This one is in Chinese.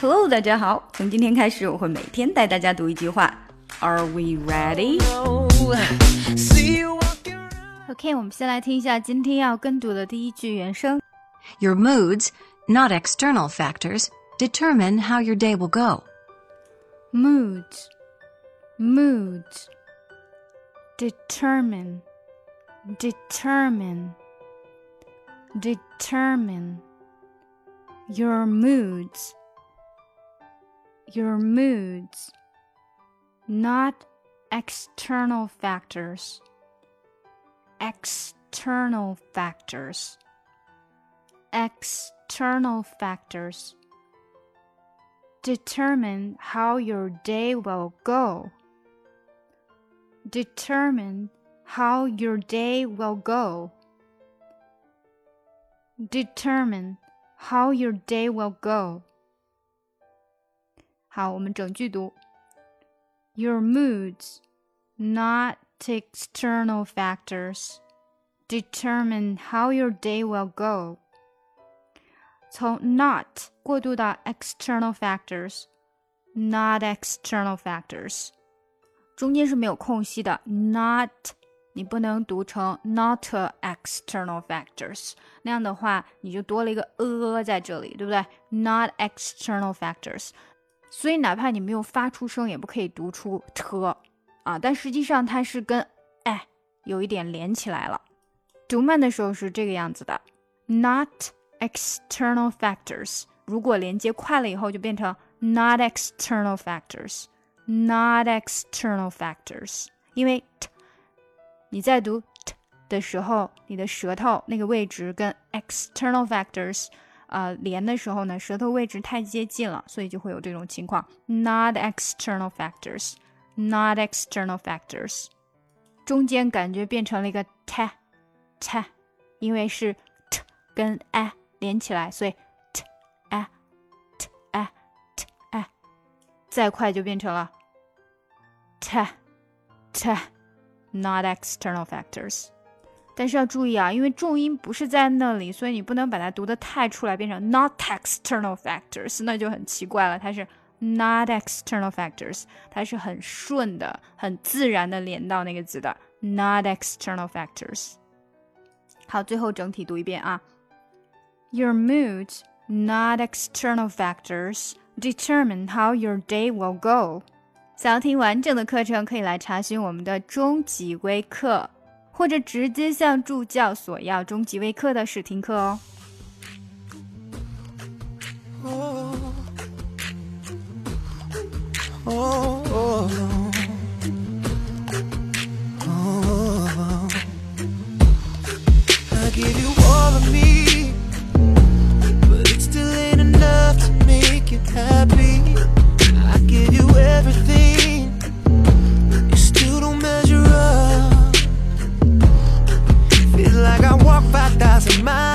Hello，大家好！从今天开始，我会每天带大家读一句话。Are we ready? OK，我们先来听一下今天要跟读的第一句原声。Your moods, not external factors, determine how your day will go. Moods, moods, determine, determine, determine. Your moods your moods, not external factors. External factors. External factors determine how your day will go. Determine how your day will go. Determine how your day will go. 好，我们整句读。Your moods, not external factors, determine how your day will go. 从 not 过渡到 external factors, not external factors，中间是没有空隙的。not 你不能读成 not external factors，那样的话你就多了一个 a 在这里，对不对？not external factors。 所以哪怕你没有发出声，也不可以读出 t 啊，但实际上它是跟哎有一点连起来了。读慢的时候是这个样子的，not external factors。如果连接快了以后，就变成 not external factors，not external factors。因为 t 你在读 t 的时候，你的舌头那个位置跟 external factors。呃，连的时候呢，舌头位置太接近了，所以就会有这种情况。Not external factors, not external factors，中间感觉变成了一个 t t，因为是 t 跟 a 连起来，所以 t a t a t a，再快就变成了 t t not external factors。但是要注意啊，因为重音不是在那里，所以你不能把它读的太出来，变成 not external factors，那就很奇怪了。它是 not external factors，它是很顺的、很自然的连到那个字的 not external factors。好，最后整体读一遍啊。Your moods, not external factors, determine how your day will go。想要听完整的课程，可以来查询我们的终极微课。或者直接向助教索要中级微课的试听课哦。Oh, oh, my